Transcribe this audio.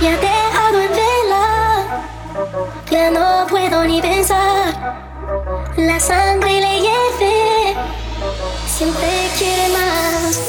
Me ha dejado en vela. Ya no puedo ni pensar. La sangre le hierve, siempre quiere más.